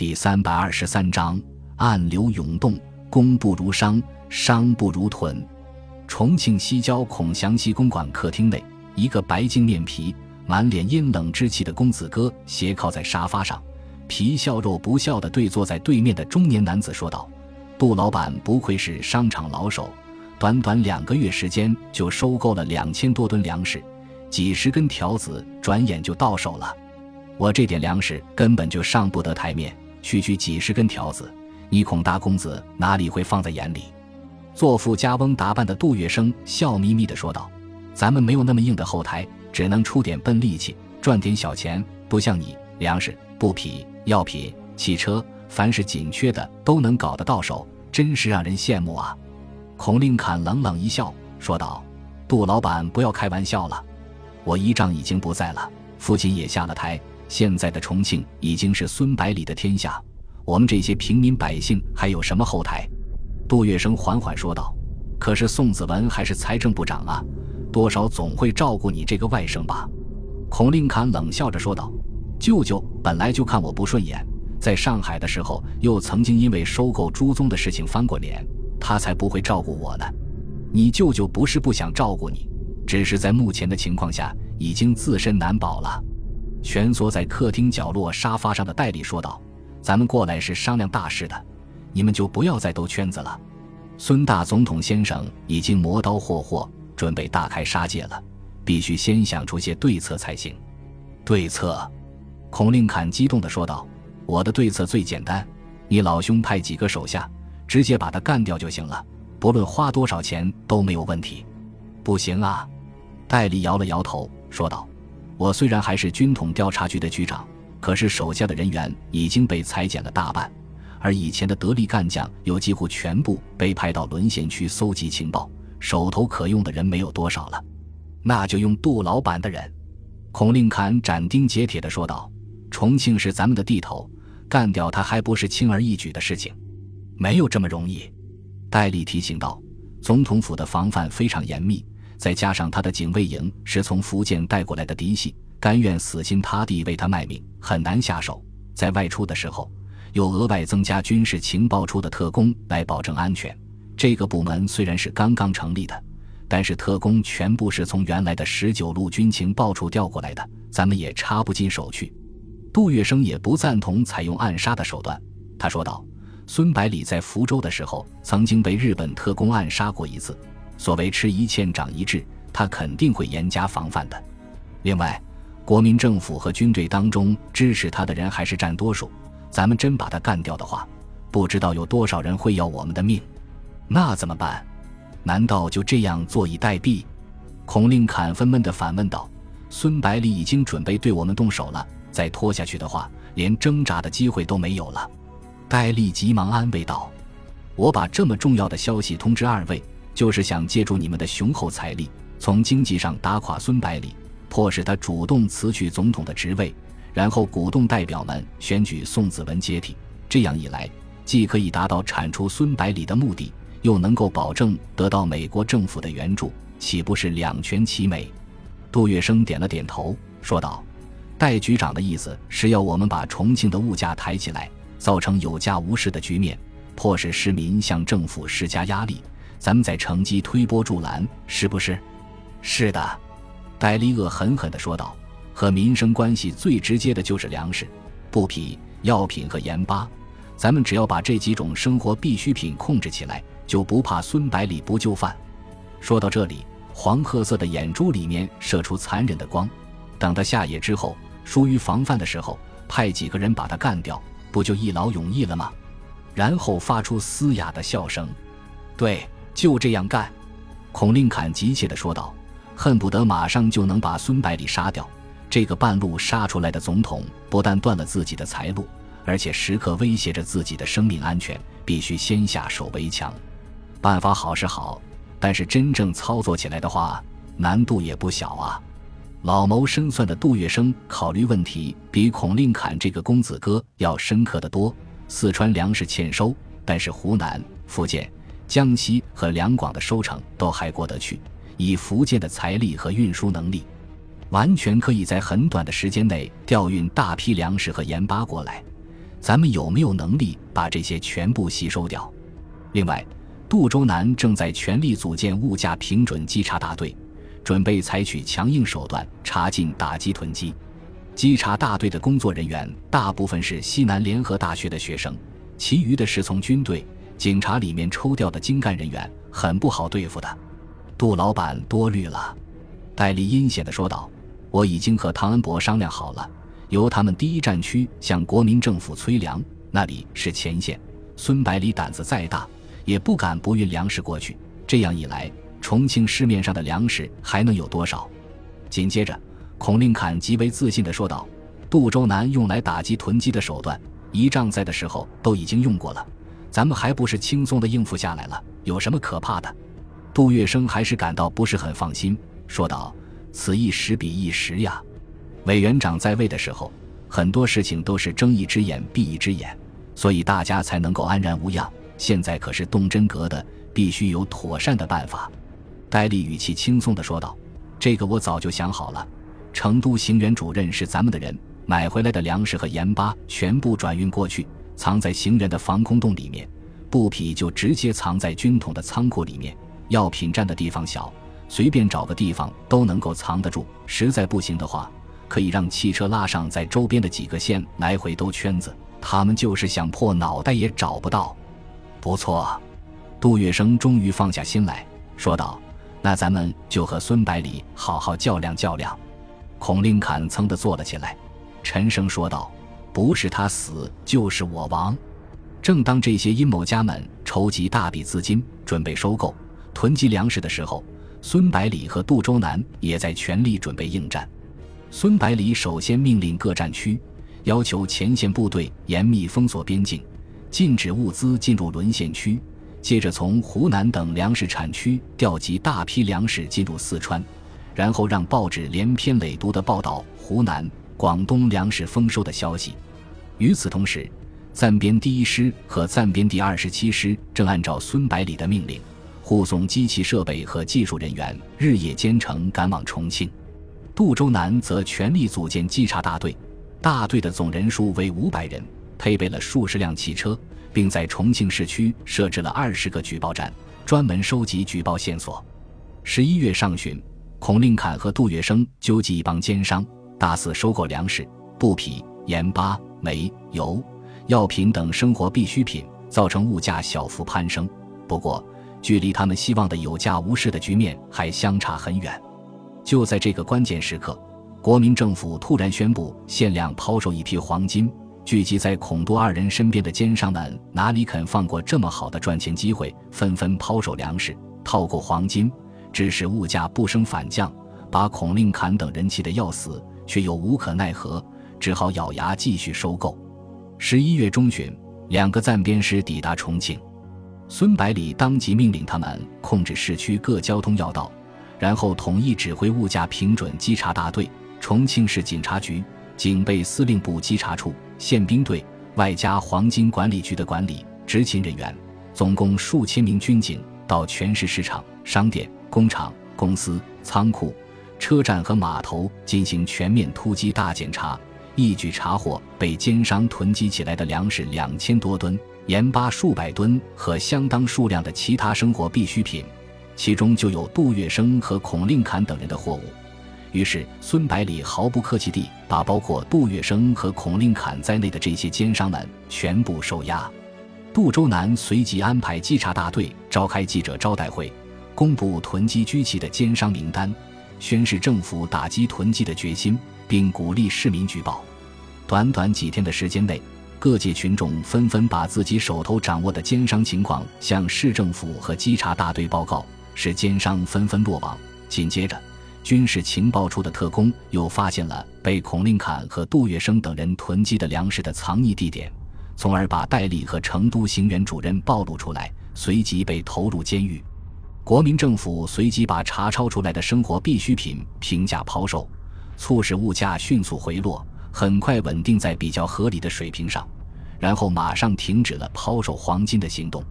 第三百二十三章：暗流涌动，工不如商，商不如屯。重庆西郊孔祥熙公馆客厅内，一个白净面皮、满脸阴冷之气的公子哥斜靠在沙发上，皮笑肉不笑地对坐在对面的中年男子说道：“杜老板不愧是商场老手，短短两个月时间就收购了两千多吨粮食，几十根条子转眼就到手了。我这点粮食根本就上不得台面，区区几十根条子，你孔大公子哪里会放在眼里？”做富家翁打扮的杜月笙笑眯眯地说道：“咱们没有那么硬的后台，只能出点笨力气，赚点小钱。不像你，粮食、布匹、药品、汽车，凡是紧缺的都能搞得到手，真是让人羡慕啊！”孔令侃冷冷一笑，说道：“杜老板，不要开玩笑了。我姨丈已经不在了，父亲也下了台，现在的重庆已经是孙百里的天下，我们这些平民百姓还有什么后台？”杜月笙缓缓说道：“可是宋子文还是财政部长啊，多少总会照顾你这个外甥吧？”孔令侃冷笑着说道：“舅舅本来就看我不顺眼，在上海的时候又曾经因为收购朱宗的事情翻过脸，他才不会照顾我呢。你舅舅不是不想照顾你，只是在目前的情况下已经自身难保了。”蜷缩在客厅角落沙发上的戴笠说道：“咱们过来是商量大事的。”你们就不要再兜圈子了。孙大总统先生已经磨刀霍霍，准备大开杀戒了，必须先想出些对策才行。对策？孔令侃激动地说道：“我的对策最简单，你老兄派几个手下，直接把他干掉就行了，不论花多少钱都没有问题。”不行啊！戴笠摇了摇头，说道：“我虽然还是军统调查局的局长，可是手下的人员已经被裁减了大半。”而以前的得力干将又几乎全部被派到沦陷区搜集情报，手头可用的人没有多少了，那就用杜老板的人。”孔令侃斩钉截铁地说道，“重庆是咱们的地头，干掉他还不是轻而易举的事情，没有这么容易。”戴笠提醒道，“总统府的防范非常严密，再加上他的警卫营是从福建带过来的嫡系，甘愿死心塌地为他卖命，很难下手。在外出的时候。”又额外增加军事情报处的特工来保证安全。这个部门虽然是刚刚成立的，但是特工全部是从原来的十九路军情报处调过来的，咱们也插不进手去。杜月笙也不赞同采用暗杀的手段，他说道：“孙百里在福州的时候，曾经被日本特工暗杀过一次。所谓吃一堑长一智，他肯定会严加防范的。另外，国民政府和军队当中支持他的人还是占多数。”咱们真把他干掉的话，不知道有多少人会要我们的命，那怎么办？难道就这样坐以待毙？孔令侃愤懑地反问道：“孙百里已经准备对我们动手了，再拖下去的话，连挣扎的机会都没有了。”戴笠急忙安慰道：“我把这么重要的消息通知二位，就是想借助你们的雄厚财力，从经济上打垮孙百里，迫使他主动辞去总统的职位。”然后鼓动代表们选举宋子文接替，这样一来，既可以达到铲除孙百里的目的，又能够保证得到美国政府的援助，岂不是两全其美？杜月笙点了点头，说道：“戴局长的意思是要我们把重庆的物价抬起来，造成有价无市的局面，迫使市民向政府施加压力，咱们再乘机推波助澜，是不是？”“是的。”戴笠恶狠狠地说道。和民生关系最直接的就是粮食、布匹、药品和盐巴。咱们只要把这几种生活必需品控制起来，就不怕孙百里不就范。说到这里，黄褐色的眼珠里面射出残忍的光。等他下野之后，疏于防范的时候，派几个人把他干掉，不就一劳永逸了吗？然后发出嘶哑的笑声。对，就这样干。孔令侃急切地说道，恨不得马上就能把孙百里杀掉。这个半路杀出来的总统，不但断了自己的财路，而且时刻威胁着自己的生命安全，必须先下手为强。办法好是好，但是真正操作起来的话，难度也不小啊。老谋深算的杜月笙考虑问题比孔令侃这个公子哥要深刻的多。四川粮食欠收，但是湖南、福建、江西和两广的收成都还过得去，以福建的财力和运输能力。完全可以在很短的时间内调运大批粮食和盐巴过来，咱们有没有能力把这些全部吸收掉？另外，杜周南正在全力组建物价平准稽查大队，准备采取强硬手段查禁打击囤积。稽查大队的工作人员大部分是西南联合大学的学生，其余的是从军队、警察里面抽调的精干人员，很不好对付的。杜老板多虑了，戴笠阴险地说道：“我已经和唐恩伯商量好了。”由他们第一战区向国民政府催粮，那里是前线。孙百里胆子再大，也不敢不运粮食过去。这样一来，重庆市面上的粮食还能有多少？紧接着，孔令侃极为自信地说道：“杜周南用来打击囤积的手段，一仗在的时候都已经用过了，咱们还不是轻松的应付下来了？有什么可怕的？”杜月笙还是感到不是很放心，说道：“此一时彼一时呀。”委员长在位的时候，很多事情都是睁一只眼闭一只眼，所以大家才能够安然无恙。现在可是动真格的，必须有妥善的办法。戴笠语气轻松地说道：“这个我早就想好了。成都行辕主任是咱们的人，买回来的粮食和盐巴全部转运过去，藏在行人的防空洞里面；布匹就直接藏在军统的仓库里面。药品站的地方小，随便找个地方都能够藏得住。实在不行的话。”可以让汽车拉上，在周边的几个县来回兜圈子。他们就是想破脑袋也找不到。不错，杜月笙终于放下心来说道：“那咱们就和孙百里好好较量较量。”孔令侃噌地坐了起来，沉声说道：“不是他死，就是我亡。”正当这些阴谋家们筹集大笔资金，准备收购、囤积粮食的时候，孙百里和杜周南也在全力准备应战。孙百里首先命令各战区，要求前线部队严密封锁边境，禁止物资进入沦陷区。接着从湖南等粮食产区调集大批粮食进入四川，然后让报纸连篇累牍地报道湖南、广东粮食丰收的消息。与此同时，暂编第一师和暂编第二十七师正按照孙百里的命令，护送机器设备和技术人员日夜兼程赶往重庆。杜周南则全力组建稽查大队，大队的总人数为五百人，配备了数十辆汽车，并在重庆市区设置了二十个举报站，专门收集举报线索。十一月上旬，孔令侃和杜月笙纠集一帮奸商，大肆收购粮食、布匹、盐巴、煤、油、药品等生活必需品，造成物价小幅攀升。不过，距离他们希望的有价无市的局面还相差很远。就在这个关键时刻，国民政府突然宣布限量抛售一批黄金。聚集在孔多二人身边的奸商们哪里肯放过这么好的赚钱机会，纷纷抛售粮食，套购黄金，致使物价不升反降，把孔令侃等人气得要死，却又无可奈何，只好咬牙继续收购。十一月中旬，两个暂编师抵达重庆，孙百里当即命令他们控制市区各交通要道。然后统一指挥物价平准稽查大队、重庆市警察局、警备司令部稽查处、宪兵队，外加黄金管理局的管理执勤人员，总共数千名军警到全市市场、商店、工厂、公司、仓库、车站和码头进行全面突击大检查，一举查获被奸商囤积起来的粮食两千多吨、盐巴数百吨和相当数量的其他生活必需品。其中就有杜月笙和孔令侃等人的货物，于是孙百里毫不客气地把包括杜月笙和孔令侃在内的这些奸商们全部收押。杜周南随即安排稽查大队召开记者招待会，公布囤积居奇的奸商名单，宣示政府打击囤积的决心，并鼓励市民举报。短短几天的时间内，各界群众纷纷把自己手头掌握的奸商情况向市政府和稽查大队报告。使奸商纷纷落网。紧接着，军事情报处的特工又发现了被孔令侃和杜月笙等人囤积的粮食的藏匿地点，从而把戴笠和成都行辕主任暴露出来，随即被投入监狱。国民政府随即把查抄出来的生活必需品平价抛售，促使物价迅速回落，很快稳定在比较合理的水平上，然后马上停止了抛售黄金的行动。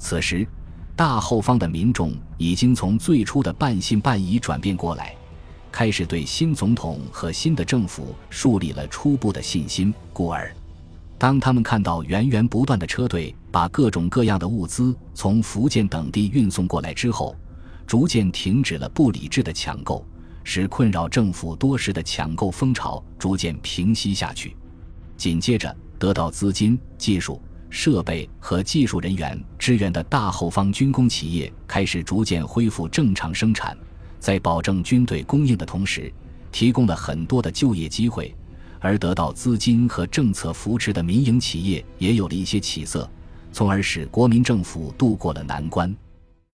此时。大后方的民众已经从最初的半信半疑转变过来，开始对新总统和新的政府树立了初步的信心，故而，当他们看到源源不断的车队把各种各样的物资从福建等地运送过来之后，逐渐停止了不理智的抢购，使困扰政府多时的抢购风潮逐渐平息下去。紧接着，得到资金、技术、设备和技术人员支援的大后方军工企业开始逐渐恢复正常生产，在保证军队供应的同时，提供了很多的就业机会。而得到资金和政策扶持的民营企业也有了一些起色，从而使国民政府度过了难关。